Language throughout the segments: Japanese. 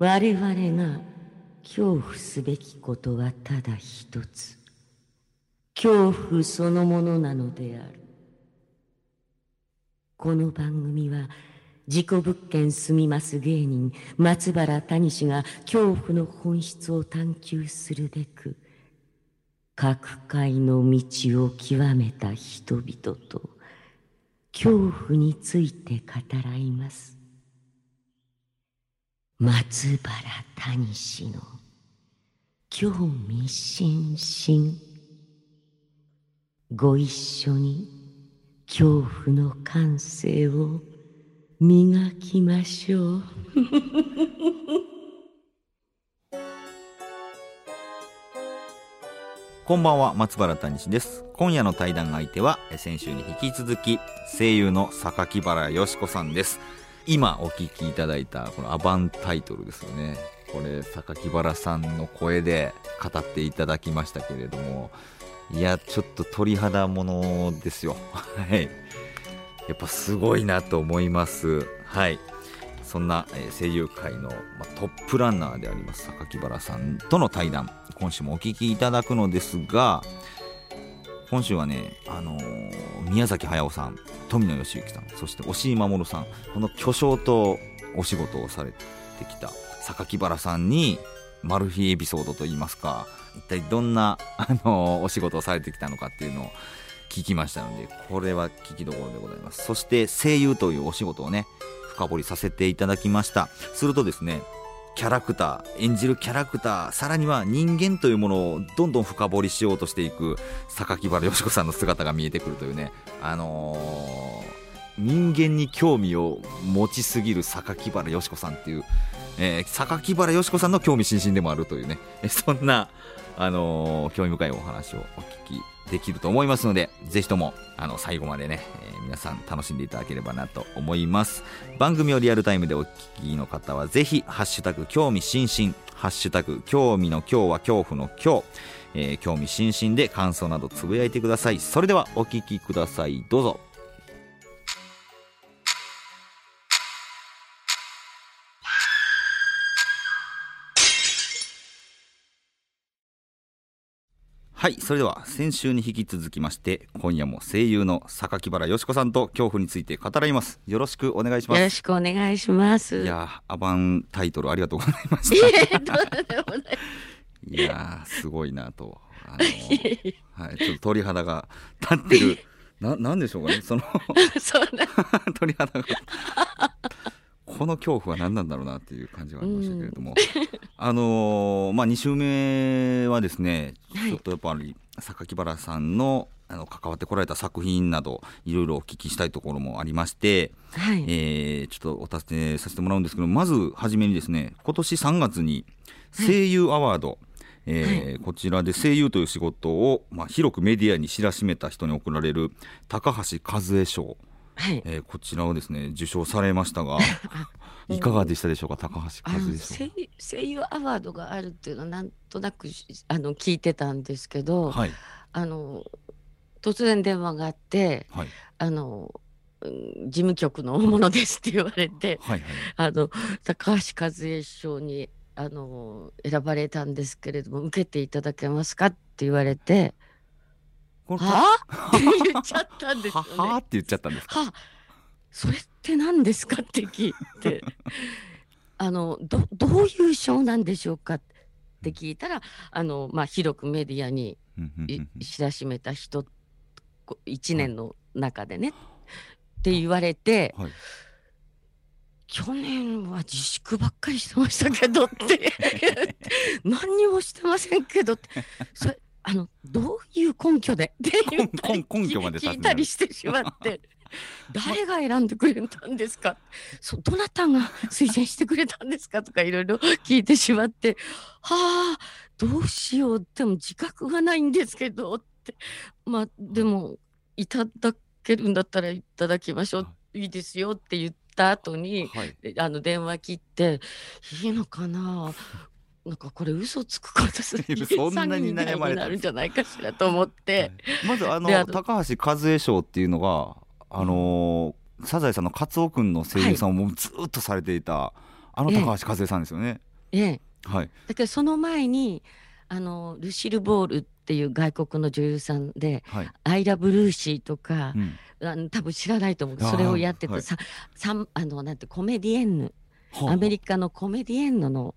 我々が恐怖すべきことはただ一つ。恐怖そのものなのである。この番組は事故物件住みます芸人松原谷氏が恐怖の本質を探求するべく各界の道を極めた人々と恐怖について語らいます。松原谷氏の興味津々。ご一緒に恐怖の感性を磨きましょう。こんばんは松原谷志です。今夜の対談相手は先週に引き続き声優の榊原よし子さんです。今お聞きいただいたこのアバンタイトルですよね。これ榊原さんの声で語っていただきましたけれどもいやちょっと鳥肌ものですよ。はい。やっぱすごいなと思います。はい。そんな、声優界の、トップランナーであります榊原さんとの対談今週もお聞きいただくのですが今週はね、あのー、宮崎駿さん富野義行さんそして押井守さんこの巨匠とお仕事をされてきた榊原さんにマル秘エピソードといいますか一体どんな、あのー、お仕事をされてきたのかっていうのを聞きましたのでこれは聞きどころでございます。そして声優というお仕事をね深掘りさせていただきました。するとですねキャラクター演じるキャラクターさらには人間というものをどんどん深掘りしようとしていく榊原よし子さんの姿が見えてくるというね。あのー、人間に興味を持ちすぎる榊原よし子さんっていう、えー、榊原よし子さんの興味津々でもあるというね。そんな、あのー、興味深いお話をお聞きできると思いますので、ぜひとも、あの、最後までね、えー、皆さん楽しんでいただければなと思います。番組をリアルタイムでお聞きの方は、ぜひ、ハッシュタグ、興味津々、ハッシュタグ、興味の今日は恐怖の今日、えー、興味津々で感想などつぶやいてください。それでは、お聞きください。どうぞ。はいそれでは先週に引き続きまして今夜も声優の榊原よし子さんと恐怖について語らいます。よろしくお願いします。よろしくお願いします。いやアバンタイトルありがとうございました。いやすごいなと。あのはいちょっと鳥肌が立ってる。ななんでしょうかねその。鳥肌がこの恐怖は何なんだろうなっていう感じはありましたけれども、うん、あのー、まあ2週目はですね、ちょっとやっぱり榊原さんのあの関わってこられた作品などいろいろお聞きしたいところもありまして、はい、えー、ちょっとお尋ねさせてもらうんですけどまず初めにですね今年3月に声優アワード、はい、えーはい、こちらで声優という仕事を、まあ、広くメディアに知らしめた人に贈られる高橋和恵賞はい、えー、こちらをですね受賞されましたが いかがでしたでしょうか？高橋和で声声優アワードがあるっていうのはなんとなくあの聞いてたんですけど、はい、あの突然電話があって、はい、あの事務局の大物ですって言われて、はいはい、あの高橋和恵賞にあの選ばれたんですけれども受けていただけますかって言われて。はあ？っ て言っちゃったんですよ、ね、はって言っちゃったんですか？それって何ですかって聞いて。あのどどういう賞なんでしょうかって聞いたらあの、まあ、広くメディアに知らしめた人1年の中でね、って言われて。はい。去年は自粛ばっかりしてましたけどって。何にもしてませんけどって。それあのどういう根拠で？って言ったり根拠まで聞いたりしてしまって。誰が選んでくれたんですか？そどなたが推薦してくれたんですか？とかいろいろ 聞いてしまって。はあどうしよう。でも自覚がないんですけどって。まあでもいただけるんだったらいただきましょう。い。いですよって言った後に、はい、あの電話切っていいのかな？なんかこれ嘘つくことするそんなに悩まれたるんじゃないかしらと思って、はい、まずあの高橋和恵賞っていうのがあのー、サザエさんのカツオ君の声優さんをもうずっとされていた、はい、あの高橋和恵さんですよね。ええ。はい。だけどその前にあのルシル・ボールっていう外国の女優さんではい、「アイラ・ブルーシー」とかう、ん、あの多分知らないと思う。それをやってはい。てさ、さんあのなんてコメディエンヌ。はあ。アメリカのコメディエンヌの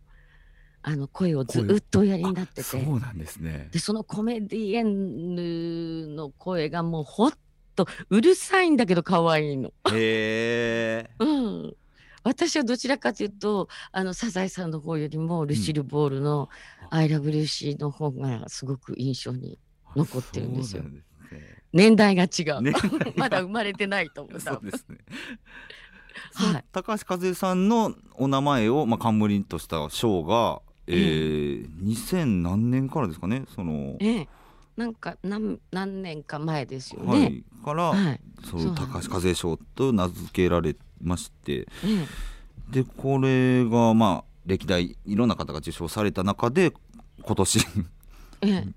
あの声をずっとおやりになってあそてうなんですね。でそのコメディエンヌの声がもうほっとうるさいんだけど可愛いの。へえ うん。私はどちらかというとあのサザエさんの方よりもルシル・ボールの「アイラブルーシー」の方がすごく印象に残ってるんですよ。すね。年代が違う、ね。まだ生まれてないと思う。そうですね。はい。高橋和恵さんのお名前を、まあ、冠とした賞が、えー、2000何年からですかね？その、ええ。なんか何何年か前ですよはね。い、から、はい。そう高橋和恵賞と名付けられまして。えでこれがまあ歴代いろんな方が受賞された中で今年ええ。え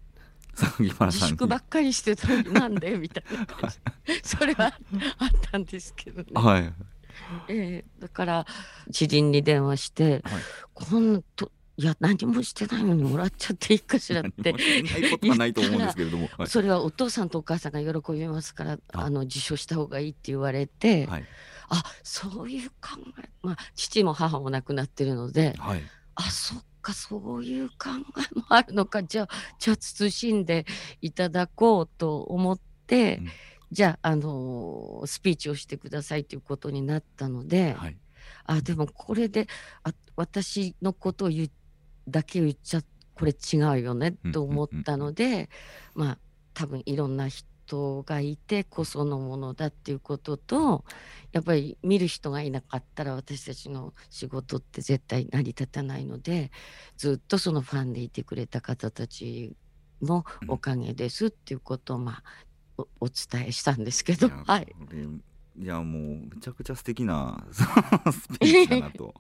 榊原自さんに。粛ばっかりしてたなんでみたいな。感じそれはあったんですけどね。はい、ええ。だから知人に電話してはい「こんなといや何もしてないのにもらっちゃっていいかしら」って。ないことはないと思うんですけれども、はい。それはお父さんとお母さんが喜びますからあの受賞した方がいいって言われて、はい。あそういう考えまあ父も母も亡くなってるのではい。あそっかそういう考えもあるのか。じゃあじゃあ慎んでいただこうと思って、うん。じゃあ、あのースピーチをしてくださいということになったので、はい。あでもこれであ私のことを言うだけ言っちゃこれ違うよねうんと思ったので、まあ多分いろんな人がいてこそのものだっていうこととやっぱり見る人がいなかったら私たちの仕事って絶対成り立たないのでずっとそのファンでいてくれた方たちのおかげですっていうことをまあおお伝えしたんですけど、はい。いやもうめちゃくちゃ素敵な スピーチだなと。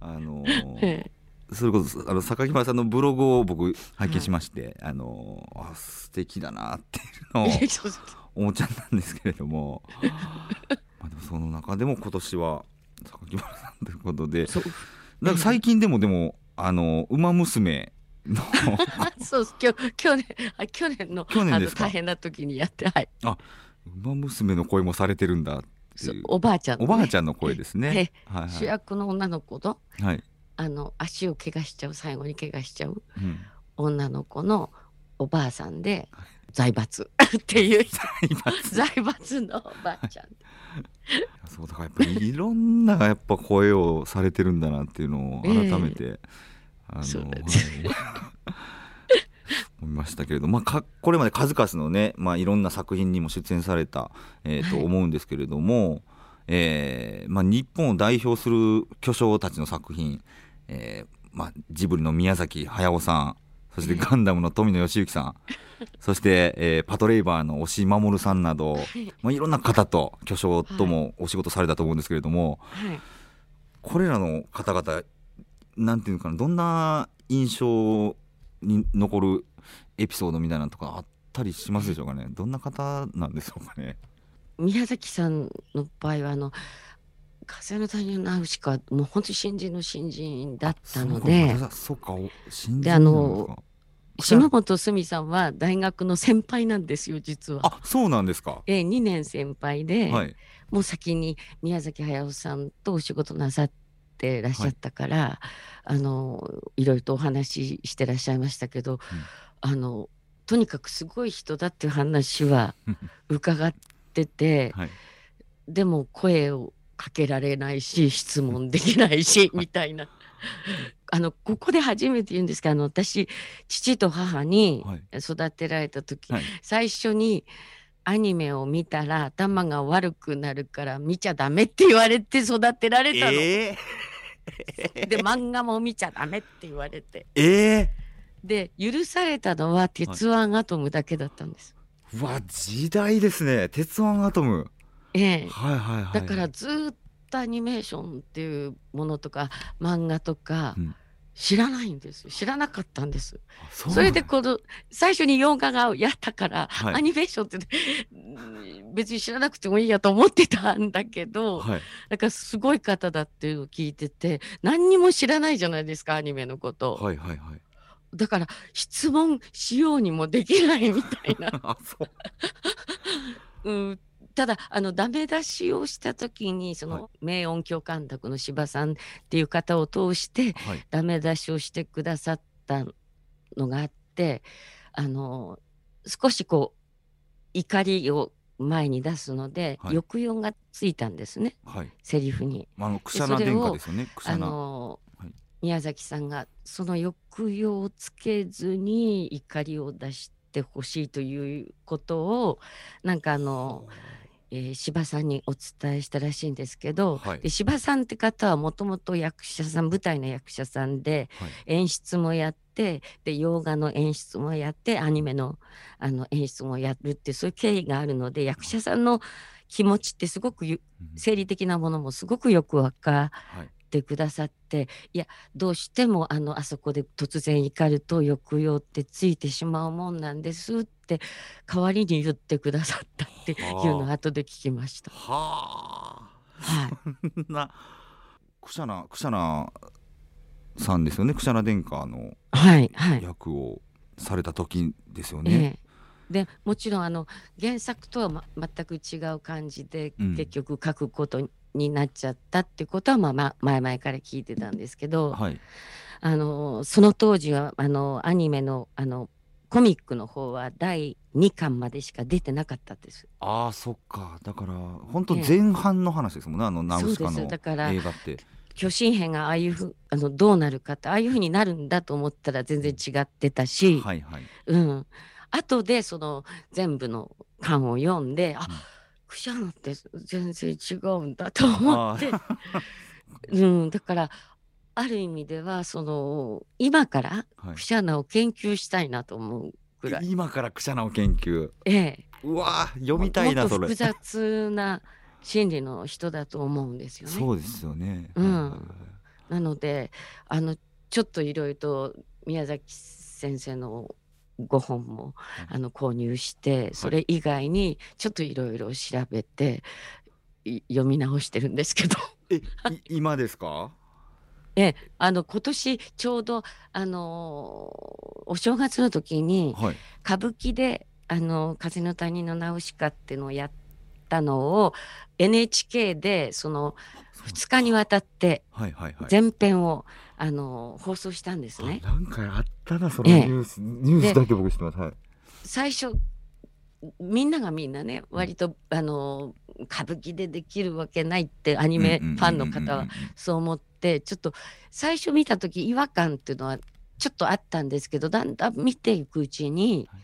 あの えそれこそあの榊原さんのブログを僕拝見しまして、あのあ素敵だなっていうのを 思っちゃったんですけれども。まあでもその中でも今年は榊原さんということでなんか最近でもでもあの馬娘のあ そうきょ去年あ去年の去年です大変な時にやってはい。馬娘の声もされてるんだってそう。いうおばあちゃん、おばあちゃんの声ですね。えはい主役の女の子のはい、はいあの足を怪我しちゃう最後に怪我しちゃううん。女の子のおばあさんで財閥 っていう財閥。のおばあちゃん。そうだからやっぱりいろんなやっぱ声をされてるんだなっていうのを改めて、あそうの、思いましたけれど、まあ、かこれまで数々のね、まあ、いろんな作品にも出演された、えーとはい。思うんですけれども、えーまあ、日本を代表する巨匠たちの作品、えーまあ、ジブリの宮崎駿さんそしてガンダムの富野義行さん そして、えーパトレイバーの押井守さんなど、まあ、いろんな方と巨匠ともお仕事されたと思うんですけれども、はい。これらの方々なんていうのかなどんな印象に残るエピソードみたいなのとかあったりしますでしょうかね？どんな方なんでしょうかね？宮崎さんの場合はあの風の谷のナウシカはもう本当に新人の新人だったので。あそうかお新人であの島本すみさんは大学の先輩なんですよ実は。あそうなんですか。え2年先輩で、はい。もう先に宮崎駿さんとお仕事なさってらっしゃったから、あのいろいろとお話ししてらっしゃいましたけど、あのとにかくすごい人だっていう話は 伺っててはい。でも声をかけられないし質問できないし みたいな。あのここで初めて言うんですけどあの私父と母にはい。育てられた時、はい。最初にアニメを見たら頭が悪くなるから見ちゃダメって言われて育てられたの。えで漫画も見ちゃダメって言われて。ー、えで許されたのは「鉄腕アトム」だけだったんです。ー、うわ時代ですね。鉄腕アトムええ。はいはいはい。だからずーっとアニメーションっていうものとか漫画とか、うん。知らないんです知らなかったんです。そそれでこの最初に洋画がやったから、はい。アニメーションってうん別に知らなくてもいいやと思ってたんだけど、はい。なんかすごい方だっていうのを聞いてて何にも知らないじゃないですかアニメのこと、はいはいはい。だから質問しようにもできないみたいな、うん、ただあのダメ出しをした時にそはい。の名音響監督の柴さんっていう方を通してはい。ダメ出しをしてくださったのがあってあの少しこう怒りを前に出すので、はい。抑揚がついたんですね。はい。セリフに。あのクシャナ殿下ですよね。あの、はい。宮崎さんがその抑揚をつけずに怒りを出してほしいということをなんかあの、えー柴さんにお伝えしたらしいんですけど、はい。で柴さんって方はもともと役者さん舞台の役者さんではい。演出もやってで洋画の演出もやってアニメのあの演出もやるってそういう経緯があるので役者さんの気持ちってすごく生理的なものもすごくよく分かはいってくださっていやどうしてもあのあそこで突然怒ると抑揚ってついてしまうもんなんですって代わりに言ってくださったっていうのを後で聞きました。はあはい、なクシャナクシャナさんですよねクシャナ殿下のはい、はい。役をされた時ですよね。ええでもちろんあの原作とは、ま、全く違う感じで、うん結局書くことになっちゃったってことは、まあまあ、前々から聞いてたんですけど、はい。あのその当時はあのアニメのあのコミックの方は第2巻までしか出てなかったです。ああそっか。だから本当ええ。前半の話ですもんねあのナウシカのだから映画って。巨神兵がああいうふあのどうなるかってああいうふうになるんだと思ったら全然違ってたし、はいはい。うん、後でその全部の巻を読んであ、うんクシャナって全然違うんだと思あって、うん、だからある意味ではその今からはいクシャナを研究したいなと思うぐらい。今からクシャナを研究。ええ、うわー読みたいなそれもっと複。雑な心理の人だと思うんですよね。そうですよね。うんはいはいはいなのであのちょっといろいろと宮崎先生のご本もいあの購入してそれ以外にちょっといろいろ調べてい読み直してるんですけど。えい 今ですか？あの今年ちょうどあのお正月の時にはい。歌舞伎で「あの風の谷のナウシカ」っていうのをやったのを NHK でその2日にわたってはいはいはい。あの放送したんですね。あなんかあったなそのええニュース、ニュースだけ僕知ってます。はい。最初みんながみんなね割とあの歌舞伎でできるわけないってアニメファンの方はそう思ってちょっと最初見た時違和感っていうのはちょっとあったんですけどだんだん見ていくうちに、はい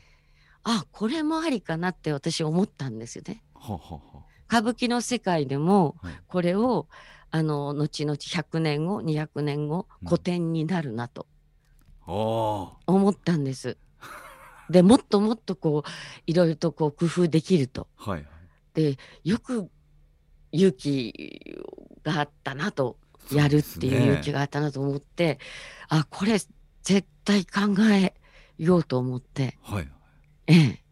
あこれもありかなって私思ったんですよね。ははは歌舞伎の世界でもはいこれをあの後々100年後200年後うん。古典になるなと。思ったんです。でもっともっとこういろいろとこう工夫できると。はいでよく勇気があったなとやるっていう勇気ががあったなと思って、あこれ絶対考えようと思って、はい。ええ、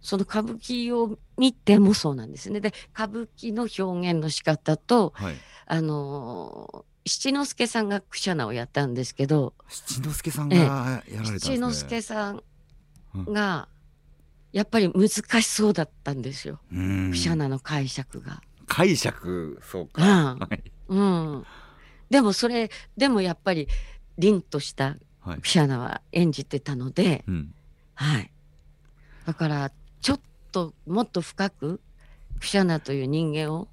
その歌舞伎を見てもそうなんですね。で歌舞伎の表現の仕方とはいあのー七之助さんがクシャナをやったんですけど七之助さんがやられたんですね。七之助さんがやっぱり難しそうだったんですよ、うんクシャナの解釈が。解釈？そうか。うんはいうん、でもそれでもやっぱり凛としたはいク。シャナは演じてたので、うんはい、だからちょっともっと深くクシャナという人間を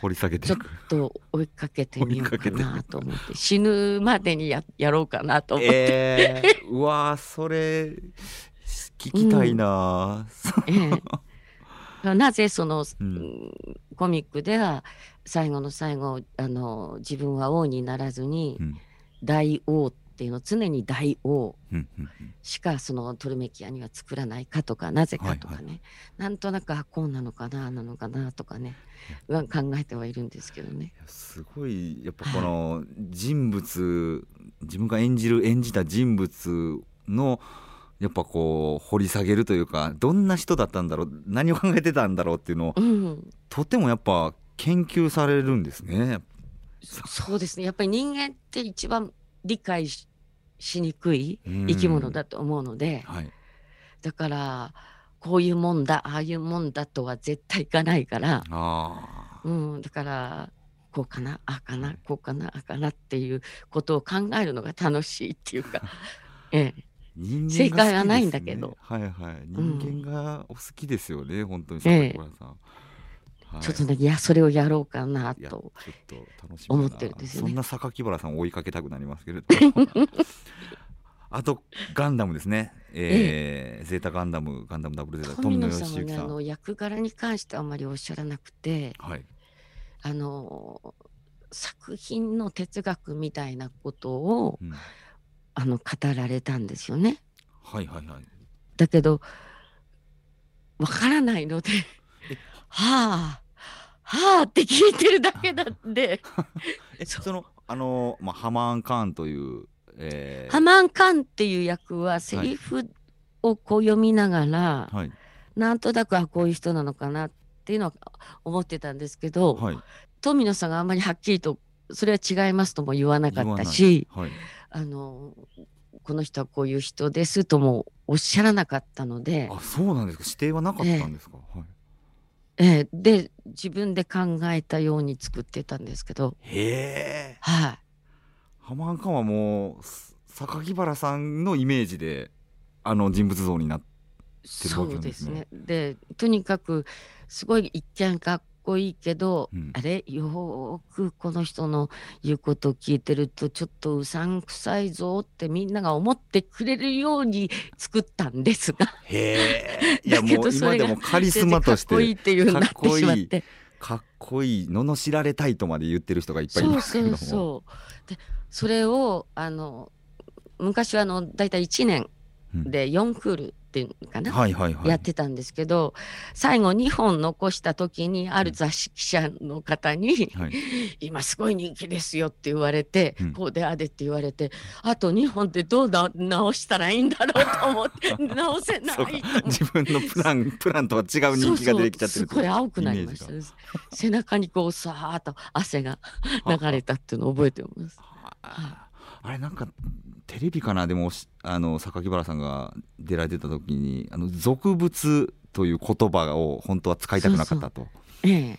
掘り下げてちょっ。と追いかけてみようかなと思って死ぬまでにややろうかなと思って、ええうわーそれ聞きたいな、ええ。なぜその、うんうん。コミックでは最後の最後あの自分は王にならずに、うん。大王っていうのを常に大王しかそのトルメキアには作らないかとかなぜかとかね、はいなんとなくあこうなのかななのかなとかねは考えてはいるんですけどね。すごいやっぱこの人物自分が演じる演じた人物のやっぱこう掘り下げるというかどんな人だったんだろう何を考えてたんだろうっていうのを、うん、とてもやっぱ研究されるんですね。そうですね。やっぱり人間って一番理解しにくい生き物だと思うので、はい、だからこういうもんだああいうもんだとは絶対いかないからうん、だからこうかなあかなこうかなあかなっていうことを考えるのが楽しいっていうか、ええ、人間、ね、正解はないんだけど。はいはい。人間がお好きですよね、うん、本当に坂倉さん、はい、ちょっとねいやそれをやろうかなと思ってるんですよね。そんな榊原さんを追いかけたくなりますけれど あとガンダムですね、えー、えゼータガンダムガンダムダブルゼータ富野さん、ね、あの役柄に関してはあまりおっしゃらなくて、はい、あの作品の哲学みたいなことを、うん、あの語られたんですよね。はいはいはい。だけどわからないのではあはあって聞いてるだけなんで。そのあの、まあ、ハマーン・カーンという、えー、ハマーン・カーンっていう役はセリフをこう読みながら、はい、なんとなくあこういう人なのかなっていうのは思ってたんですけど、はい、富野さんがあんまりはっきりとそれは違いますとも言わなかったし、はい、あのこの人はこういう人ですともおっしゃらなかったのであそうなんですか。指定はなかったんですか、えー、はい。えー、で自分で考えたように作ってたんですけど。へえ。はい浜ンはもう榊原さんのイメージであの人物像になってるわけですね。そうですね。でとにかくすごい一見かっこいいけど、うん、あれ？よくこの人の言うことを聞いてるとちょっとうさんくさいぞってみんなが思ってくれるように作ったんですが。へえいやもう今でもカリスマとしてかっこいいっていうなってしまってかっこいい罵られたいとまで言ってる人がいっぱいいますけども。そうそうそう。でそれをあの昔はあの大体1年で4クール。っていうのかな、はいはいはい、やってたんですけど最後2本残した時にある雑誌記者の方に、はい、今すごい人気ですよ」って言われて、うん、こうであでって言われてあと2本でどうな直したらいいんだろうと思って 直せない自分のプランプランとは違う人気が出てきちゃってるすごい青くなりました背中にこうさーっと汗が流れたっていうのを覚えてます。あれなんかテレビかな？でもあの榊原さんが出られてた時にあの俗物という言葉を本当は使いたくなかったと。ええ。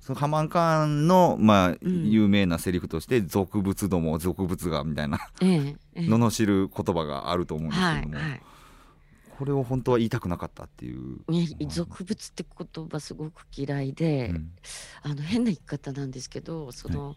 そのハマンカーンの、まあ、うん、有名なセリフとして「俗物ども俗物が」みたいな、ええ、罵る言葉があると思うんですけども、はいはい、これを本当は言いたくなかったっていう。俗物って言葉すごく嫌いで、うん、あの変な言い方なんですけどその、はい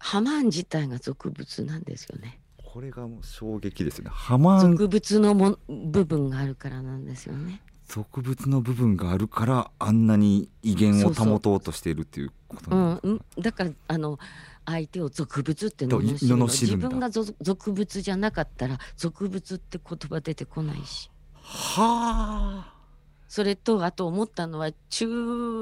ハマン自体が俗物なんですよね。これがもう衝撃ですよね。ハマン俗物のも部分があるからなんですよね。俗物の部分があるからあんなに威厳を保とうとしているっていうことなんうん、だからあの相手を俗物って罵るの自分が俗物じゃなかったら俗物って言葉出てこないし。はあ。それとあと思ったのは中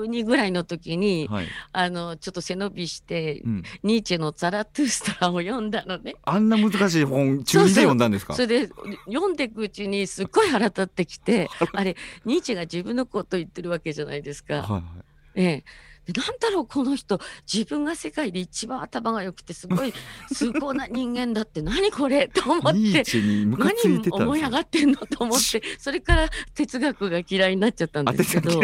2ぐらいの時に、はい、あのちょっと背伸びして、うん、ニーチェの「ザラトゥーストラ」を読んだのね。あんな難しい本中2で読んだんですか？それで読んでいくうちにすっごい腹立ってきてあれニーチェが自分のこと言ってるわけじゃないですか。はいはい、ええなんだろうこの人。自分が世界で一番頭が良くてすごい 崇高な人間だって。何これ？と思って。何思い上がってんのと思って。それから哲学が嫌いになっちゃったんですけど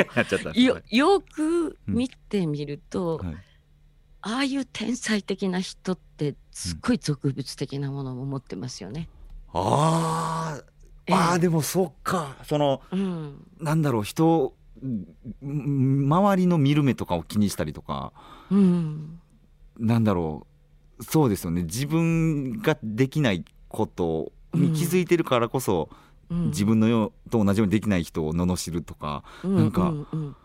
よよく見てみると、うん。はい、ああいう天才的な人ってすっごい俗物的なものも持ってますよね。うん、あああでもそっか。その、うん、なんだろう人周りの見る目とかを気にしたりとか、うん、なんだろうそうですよね。自分ができないことに気づいてるからこそ、うん、自分のよと同じようにできない人を罵るとか、うん、なんか、うんうん、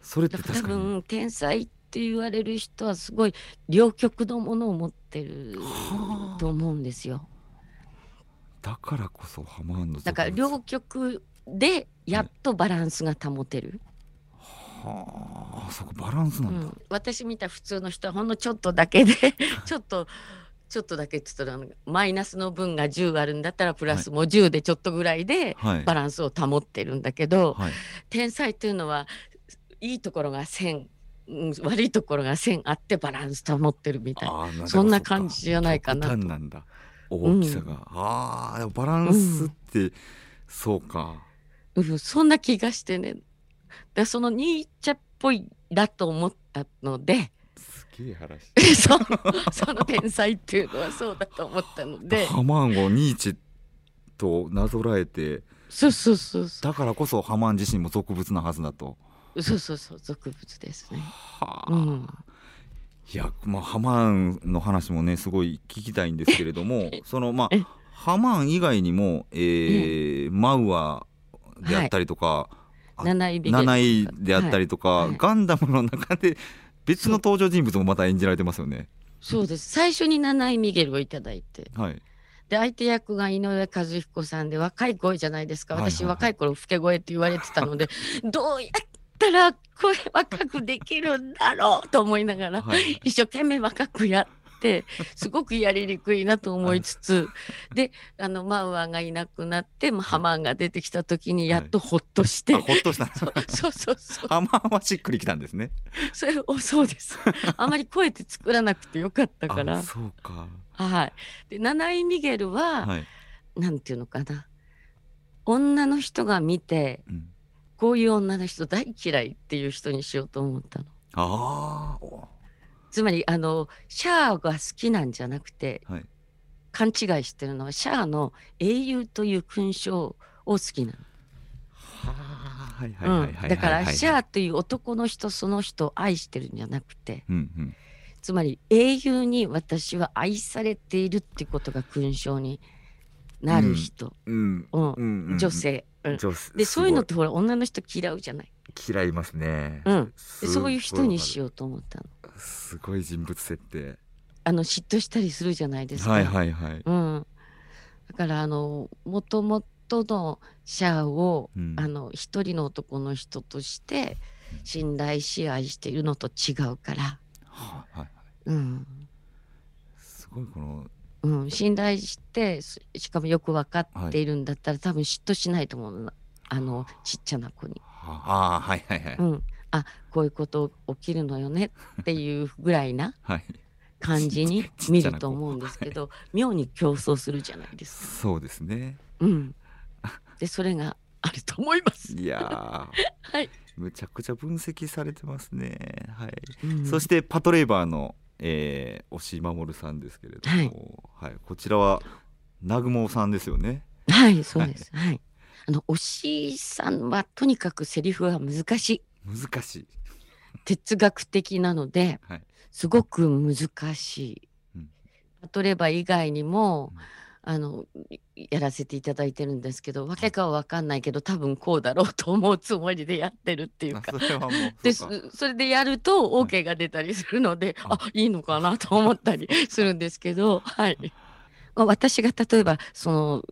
それって確かに。多分天才って言われる人はすごい両極のものを持ってると思うんですよ。だからこそハマンドだから両極でやっとバランスが保てる。はあそこバランスなんだ、うん、私見た普通の人はほんのちょっとだけで ちょっとちょっとだけちょっとあのマイナスの分が10あるんだったらプラスも10でちょっとぐらいではい。バランスを保ってるんだけど、はい。天才というのはいいところが1000、うん悪いところが1000あってバランス保ってるみたい。な。そんな感じじゃないかなと。なんだ。大きさが、ああでもバランスって、そうかうん、そんな気がしてね。でそのニーチェっぽいだと思ったのですげえ話。そその天才っていうのはそうだと思ったので。ハマンをニーチェとなぞらえてそうそうそうそだからこそハマン自身も俗物なはずだと。うそうそうそう俗物ですね。はあ、うん、いやまあハマンの話もねすごい聞きたいんですけれども そのまあえ。ハマン以外にも、えーマウアであったりとか、あ七井ビゲル七位であったりとか、はい。はい。ガンダムの中で別の登場人物もまた演じられてますよね。そうです。最初に七井ミゲルをいただいて。はい、で相手役が井上和彦さんで若い声じゃないですか。はいはいはい。私若い頃老け声って言われてたので どうやったら声若くできるんだろうと思いながらはい、一生懸命若くやってすごくやりにくいなと思いつつであのマウアがいなくなって、まあ、ハマンが出てきた時にやっとほっとして、あほっとした。そうそうそう。ハマンはしっくりきたんですね。それおそうです。あまり声って作らなくてよかったから。あそうか。はい。で七井ミゲルは、はい。なんていうのかな。女の人が見てうん、こういう女の人大嫌いっていう人にしようと思ったの。ああ、おつまりあのシャアが好きなんじゃなくてはい。勘違いしてるのはシャアの英雄という勲章を好きなの。はいはいはい。うんだからシャア。アという男の人その人を愛してるんじゃなくてうんうん。つまり英雄に私は愛されているってことが勲章になる人、うん。うんうんうん女。性。うん。でそういうのっすてほら女の人嫌うじゃない。嫌いますね。うん、そういう人にしよようと思ったの？う。すごい人物設定。あの嫉妬したりするじゃないですか。はいはいはい。うん、だからあのもともとのシャアを、うんあの一人の男の人として信頼し愛しているのと違うから、はいはい。うんすごいこの。うん、信頼してししかもよく分かっているんだったら、多分嫉妬しないと思うなあのちっちゃな子に。ああ、はいはいはい。うん、あこういうこと起きるのよねっていうぐらいなはい。感じに見ると思うんですけど、妙に競争するじゃないですか。そうですね。うん、でそれがあると思います。いやー。はいむちゃくちゃ分析されてますね。はい。うんそしてパトレーバーの、えー、押井守さんですけれども、はい、こちらは南雲さんですよね。はい、そうです。はい。あの、おしさんはとにかくセリフが難しい。難しい。哲学的なので、はい。すごく難しい。うん例えば以外にもうん、あの、やらせていただいてるんですけど、わけかはわかんないけど、多分こうだろうと思うつもりでやってるっていうかあ。それはもうでそれでやると OK が出たりするので、ああいいのかなと思ったりするんですけど、はい、まあ私が例えばその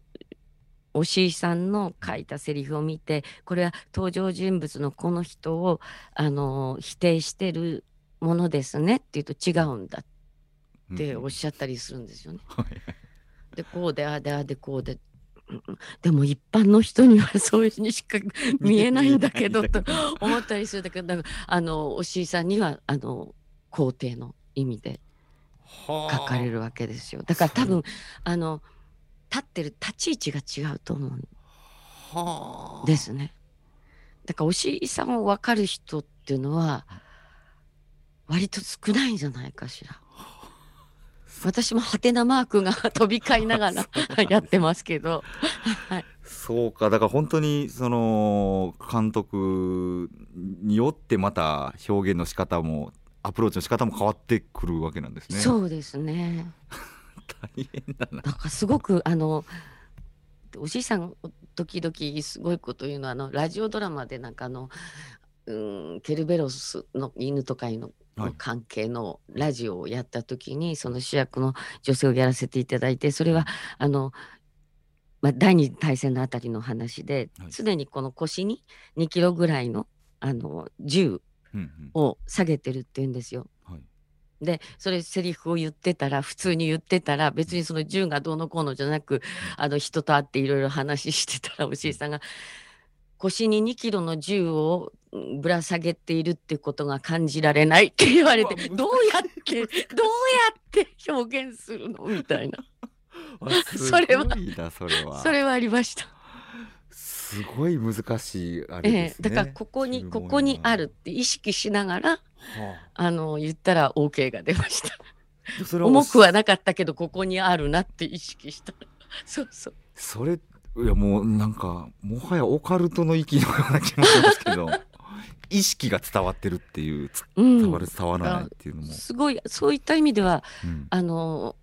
おしいさんの書いたセリフを見てこれは登場人物のこの人をあの否定してるものですねって言うと違うんだっておっしゃったりするんですよね。はいでこうでああでああでこうで。うんでも一般の人にはそういうふうにしか 見えないんだけどと思ったりするんだけどだからあのおしいさんにはあの肯定の意味ではあ書かれるわけですよ。だから多そ分あの立ってる立ち位置が違うと思うんはあですね。だからおしいさんを分かる人っていうのは割と少ないんじゃないかしら。私もハテナマークが飛び交いながら やってますけど、はい、そうか。だから本当にその監督によってまた表現の仕方もアプローチの仕方も変わってくるわけなんですね。そうですね大変だな。だからすごくあのおじいさん時々すごいこと言うのはあのラジオドラマでなんかあのうんケルベロスの犬と飼いのはい関係のラジオをやった時に、その主役の女性をやらせていただいてそれはあの、まあ、第二次大戦のあたりの話ではい常にこの腰に2キロぐらいのあの銃を下げてるって言うんですよ。はいでそれセリフを言ってたら普通に言ってたら別にその銃がどうのこうのじゃなくあの人と会っていろいろ話してたらおじいさんが腰に2キロの銃をぶら下げているってことが感じられないって言われてどうやってどうやって表現するの？みた いな。それはそれは。それはありました。すごい難しいあれですね、ええ、だからここにここにあるって意識しながら、はあ、あの言ったら OK が出ました。重くはなかったけどここにあるなって意識した。そうそう。それいやもうなんかもはやオカルトの域のような気もしますけど。意識が伝わってるっていう伝わる伝わらないっていうのも、すごいそういった意味では、うん、あの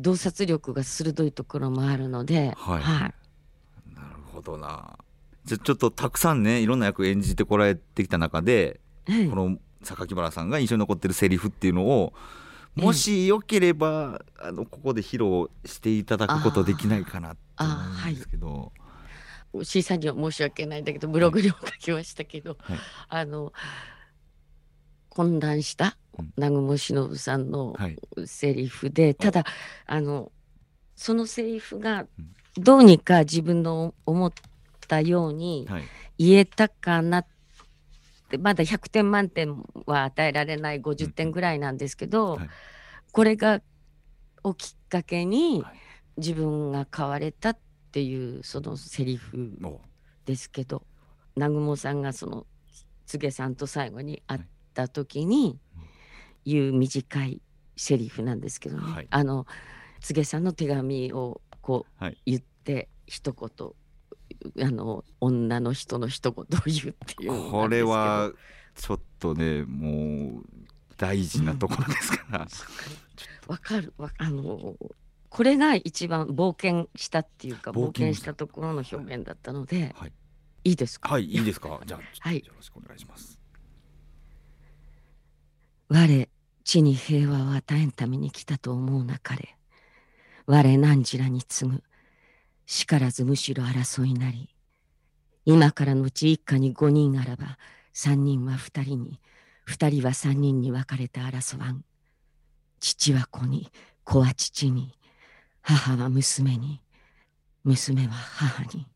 洞察力が鋭いところもあるので、はい、はい、ほどな。じゃちょっとたくさんねいろんな役演じてこられてきた中で、はい、この榊原さんが印象に残ってるセリフっていうのをもしよければ、あのここで披露していただくことできないかなと思うんですけど。C さんには申し訳ないんだけどブログにも書きましたけど、はい、あの混乱した南雲忍さんのセリフで、はい、ただあのそのセリフがどうにか自分の思ったように言えたかなって、まだ100点満点は与えられない50点ぐらいなんですけど、これがをきっかけに自分が変われたっていうそのセリフですけど南雲さんがその柘さんと最後に会った時に言う短いセリフなんですけどね、はい、あの柘さんの手紙をこう言って一言、あの女の人の一言を言うっていうこれはちょっとねもう大事なところですから。わ、うん、かる。わあのこれが一番冒険したっていうか冒険したところの表現だったので、はい、いいですか？はいいいですか？じゃあ、はい、よろしくお願いします。我地に平和を与えんために来たと思うなかれ我何時らに次ぐ。しからずむしろ争いなり。今からのうち一家に五人あらば三人は二人に二人は三人に分かれて争わん。父は子に子は父に母は娘に娘は母に。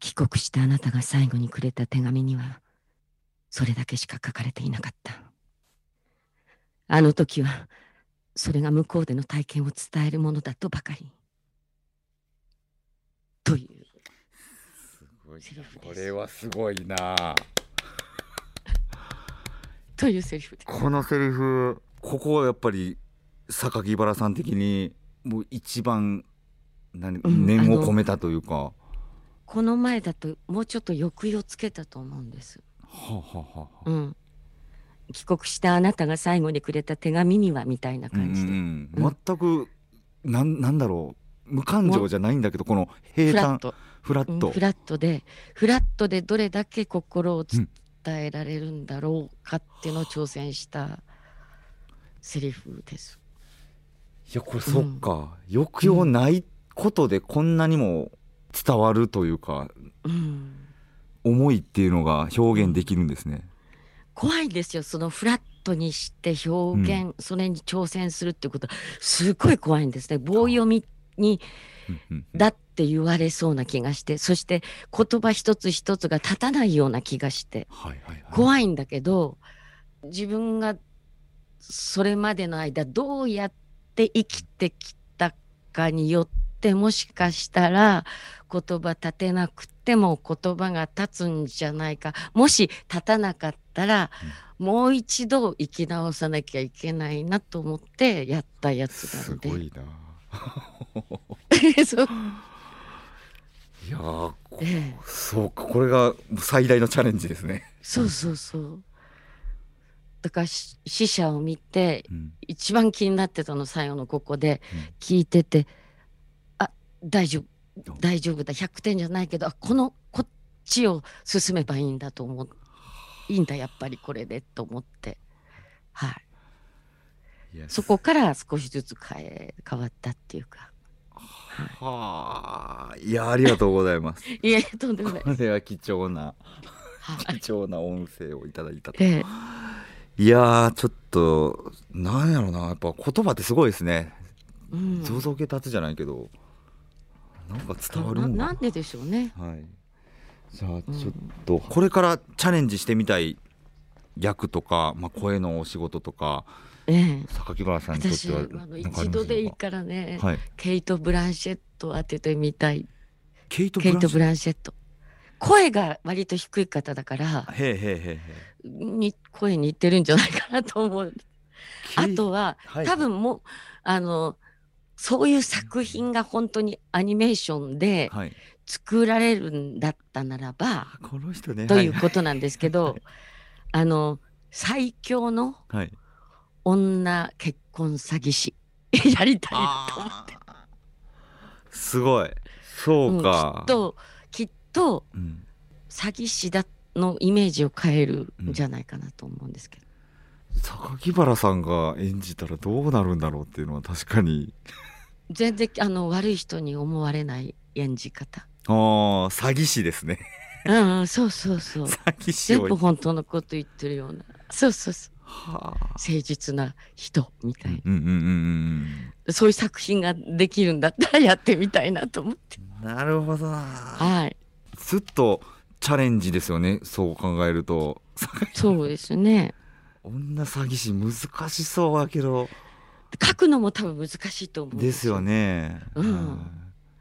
帰国したあなたが最後にくれた手紙にはそれだけしか書かれていなかった。あの時はそれが向こうでの体験を伝えるものだとばかり。という。すごいこれはすごいな。というセリフこのセリフここはやっぱり榊原さん的にもう一番何、念を込めたというか。この前だともうちょっと抑揚つけたと思うんです。はあはあはあ、うん、帰国したあなたが最後にくれた手紙にはみたいな感じで、うんうん、全くなんなんだろう。無感情じゃないんだけどこの平坦フラット、フラット。でフラットでどれだけ心を伝えられるんだろうかっていうのを挑戦したセリフです。いやこれそっか、うん、抑揚ないことでこんなにも伝わるというか、うん、思いっていうのが表現できるんですね。怖いですよ。そのフラットにして表現、うん、それに挑戦するっていうこと。すごい怖いんですね。棒読みにだって言われそうな気がして。そして言葉一つ一つが立たないような気がして、はいはいはい、怖いんだけど自分がそれまでの間どうやって生きてきたかによってもしかしたら言葉立てなくても言葉が立つんじゃないか。もし立たなかったら、うん、もう一度生き直さなきゃいけないなと思ってやったやつなので。すごいな。そう。いやええ、そうかこれが最大のチャレンジですね。そうそうそう。だから死者を見て、うん、一番気になってたの最後のここで、聞いてて、うん、あ大丈夫大丈夫だ100点じゃないけどこのこっちを進めばいいんだと思う。いいんだやっぱりこれでと思って。はい。そこから少しずつ変え変わったっていうか。はあ、いやありがとうございます。いやとんでもない。これは貴重な、貴重な音声をいただいたと。ええ。いやーちょっとなんやろな。やっぱ言葉ってすごいですね。うん。想像系立つじゃないけどなんか伝わるん。だななんででしょうね。はい。じゃあうんちょっと。これからチャレンジしてみたい役とか、まあ、声のお仕事とかええ、榊原さんにとって私はあの一度でいいかからね、はい。ケイト・ブランシェットを当ててみたい。ケイト・ブケイト・ランシェブランシェット。声が割と低い方だからへえへえへえへに声に似てるんじゃないかなと思う。えあとは、はい。多分もうあのそういう作品が本当にアニメーションではい。作られるんだったならば、あこの人ね。というはことなんですけど、はい。あの最強のはい。女結婚詐欺師 やりたいと思って、すごい。そうか、うんきっときっとうん。詐欺師だのイメージを変えるんじゃないかなと思うんですけど、榊原さんが演じたらどうなるんだろうっていうのは確かに。全然あの悪い人に思われない演じ方。あー詐欺師ですね。うん、うん、そうそうそう。詐欺師を。全部本当のこと言ってるような。そうそうそう。はあ。誠実な人みたいうんうんうんうんなそういう作品ができるんだったらやってみたいなと思って。うんなるほどな。はい。ずっとチャレンジですよね。そう考えると。そうですね女詐欺師難しそうだけど。書くのも多分難しいと思うんですよ。ね、うん。はい。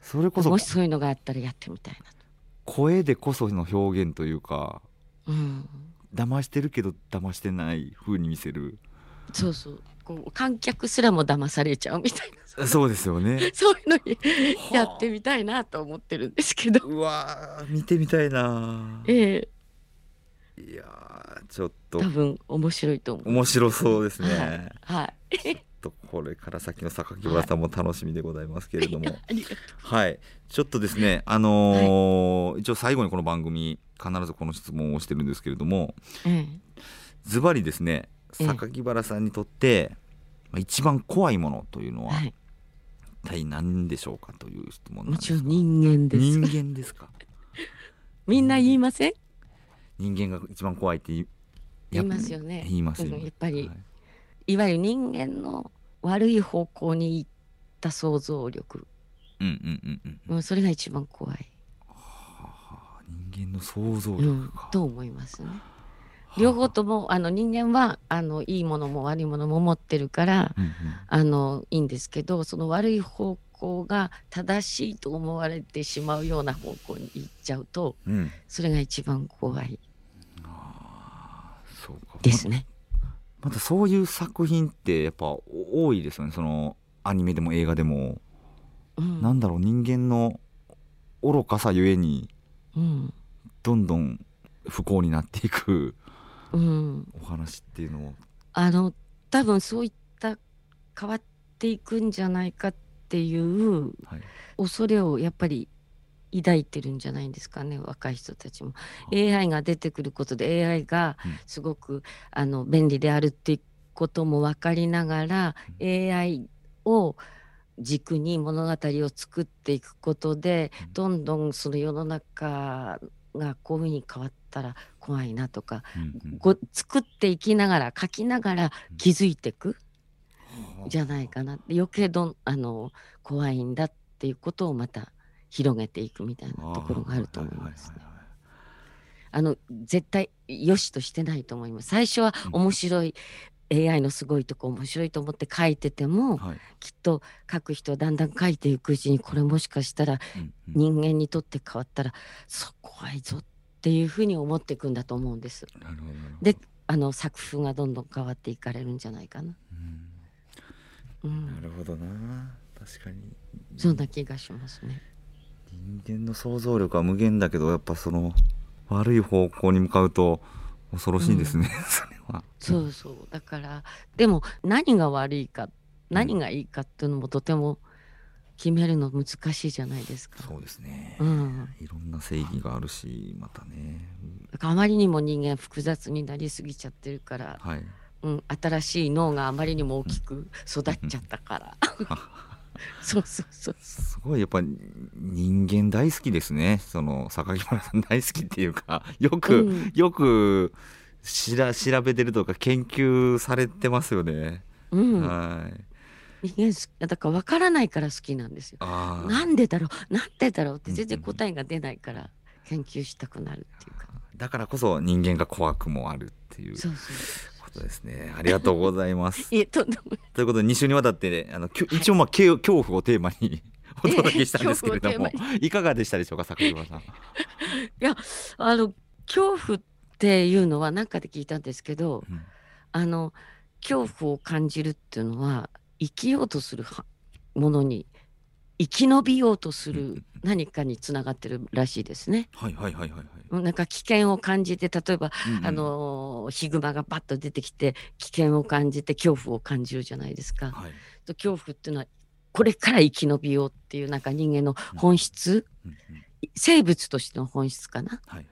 それこそ。もしそういうのがあったらやってみたいなと。声でこその表現というか。うん。騙してるけど騙してない風に見せる。そうそう。こう観客すらも騙されちゃうみたいな。そうですよね。そういうのにやってみたいなと思ってるんですけど。うわー見てみたいなええ。いやーちょっと。多分面白いと思う。面白そうですね、はい、はい、ちょっとこれから先の榊原さんも楽しみでございますけれども、はい、ちょっとですね、あのー一応最後にこの番組必ずこの質問をしてるんですけれども。えズバリですねええ。榊原さんにとってまあ一番怖いものというのはえはい、一体何でしょうかという質問もちろん人間です。人間ですか？みんな言いません？人間が一番怖いって言いますよね。言いますよ、うんやっぱり。はい。いわゆる人間の悪い方向に行った想像力、うんうんうんうんそれが一番怖い、はあ人間の想像うんと思いますね。両方ともあの人間はあのいいものも悪いものも持ってるからうんうん。あのいいんですけどその悪い方向が正しいと思われてしまうような方向に行っちゃうとうん。それが一番怖いですね。またそういう作品ってやっぱ多いですよね。そのアニメでも映画でも、うん。なんだろう人間の愚かさゆえにうん。どんどん不幸になっていくうん、お話っていうのをあの多分そういった変わっていくんじゃないかっていうはい。恐れをやっぱり抱いてるんじゃないんですかね若い人たちも。AI が出てくることで AI がうん。すごく、あの便利であるっていうことも分かりながら、AI を軸に物語を作っていくことでうん。どんどんその世の中がこういうふうに変わったら怖いなとかうんうん。作っていきながら書きながら気づいていくじゃないかな余計どんあの怖いんだっていうことをまた広げていくみたいなところがあると思いますね。あの絶対良しとしてないと思います。最初はうん面白い、AI のすごいとこ面白いと思って書いててもはいきっと書く人はだんだん書いていくうちにこれもしかしたらうんうん人間にとって変わったらそう怖いぞっていうふうに思っていくんだと思うんです。であの作風がどんどん変わっていかれるんじゃないかな。うんうんなるほどな確かにそんな気がしますね。人間の想像力は無限だけどやっぱその悪い方向に向かうと恐ろしいですね、それは。そうそう。だからでも何が悪いか何がいいかっていうのもとても決めるの難しいじゃないですか。そうですね、うん、いろんな正義があるしまたね。だからあまりにも人間複雑になりすぎちゃってるから、はい。うん、新しい脳があまりにも大きく育っちゃったから。そうそうそう。すごいやっぱ人間大好きですねその榊原さん大好きっていうか よく、うんよくしら調べてるとか研究されてますよね。うん、はい。人間すだから分からないから好きなんですよ。なんでだろう？なんでだろう？って全然うんうん答えが出ないから研究したくなるっていうか。だからこそ人間が怖くもあるっていうそうそうことですね。ありがとうございます。いえとんでもないということで2週にわたって、ね、あの一応まあ恐恐怖をテーマに お届けしたんですけれども、いかがでしたでしょうか坂島さん。あの恐怖っていうのは何かで聞いたんですけどうんあの恐怖を感じるっていうのは生きようとするはものに生き延びようとする何かにつながってるらしいですね。はいはいはいはいなんか危険を感じて例えば、うんうん。あのヒグマがバッと出てきて危険を感じて恐怖を感じるじゃないですか。はい。と恐怖っていうのはこれから生き延びようっていうなんか人間の本質、うんうん。生物としての本質かな？はい。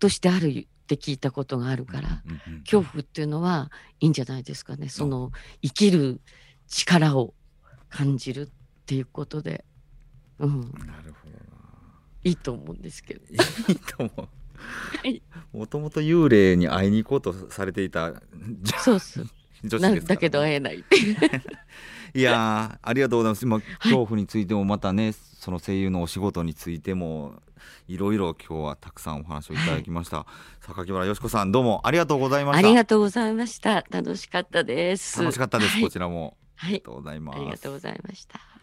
としてあるって聞いたことがあるから、うんうんうん恐怖っていうのはいいんじゃないですかね。その生きる力を感じるっていうことで、うん、なるほどいいと思うんですけど。な。いいと思うはい。もともと幽霊に会いに行こうとされていたそうそう女子なですからだけど会えない。いやーありがとうございます。今恐怖についてもまたね、その声優のお仕事についてもいろいろ今日はたくさんお話をいただきました。榊原よしこさんどうもありがとうございました。ありがとうございました。楽しかったです。楽しかったです。はいこちらもあはいりがとうございます。ありがとうございました。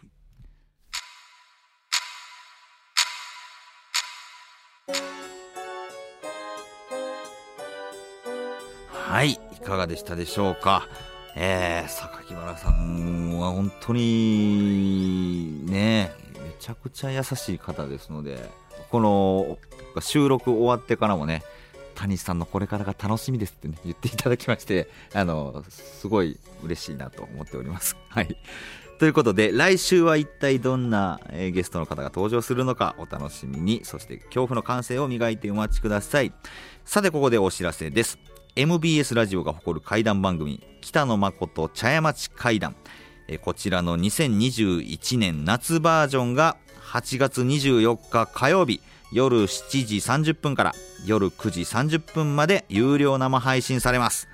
はい、いかがでしたでしょうか？えー、榊原さんは本当にね、めちゃくちゃ優しい方ですので、この収録終わってからもね、谷さんのこれからが楽しみですってね、言っていただきまして、あの、すごい嬉しいなと思っております。はい。ということで、来週は一体どんな、えーゲストの方が登場するのかお楽しみに、そして恐怖の感性を磨いてお待ちください。さて、ここでお知らせです。MBS ラジオが誇る怪談番組北野誠茶屋町怪談。こちらの2021年夏バージョンが8月24日火曜日夜7時30分から夜9時30分まで有料生配信されます、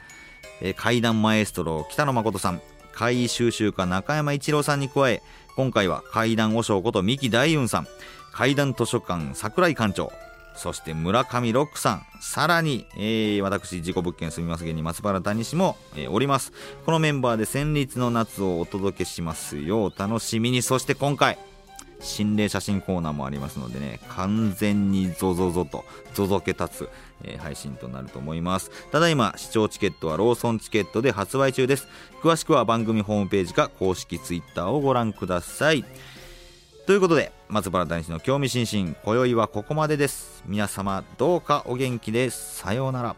怪談マエストロ北野誠さん怪異収集家中山一郎さんに加え今回は怪談和尚こと三木大雲さん怪談図書館桜井館長そして村上ロックさん。さらに、えー私事故物件住みます芸人松原谷氏も、えーおります。このメンバーで戦慄の夏をお届けしますよ。お楽しみに。そして今回心霊写真コーナーもありますのでね完全にゾゾゾとゾゾけ立つ、えー配信となると思います。ただいま視聴チケットはローソンチケットで発売中です。詳しくは番組ホームページか公式ツイッターをご覧ください。ということで、松原大志の興味津々、今宵はここまでです。皆様、どうかお元気で、さようなら。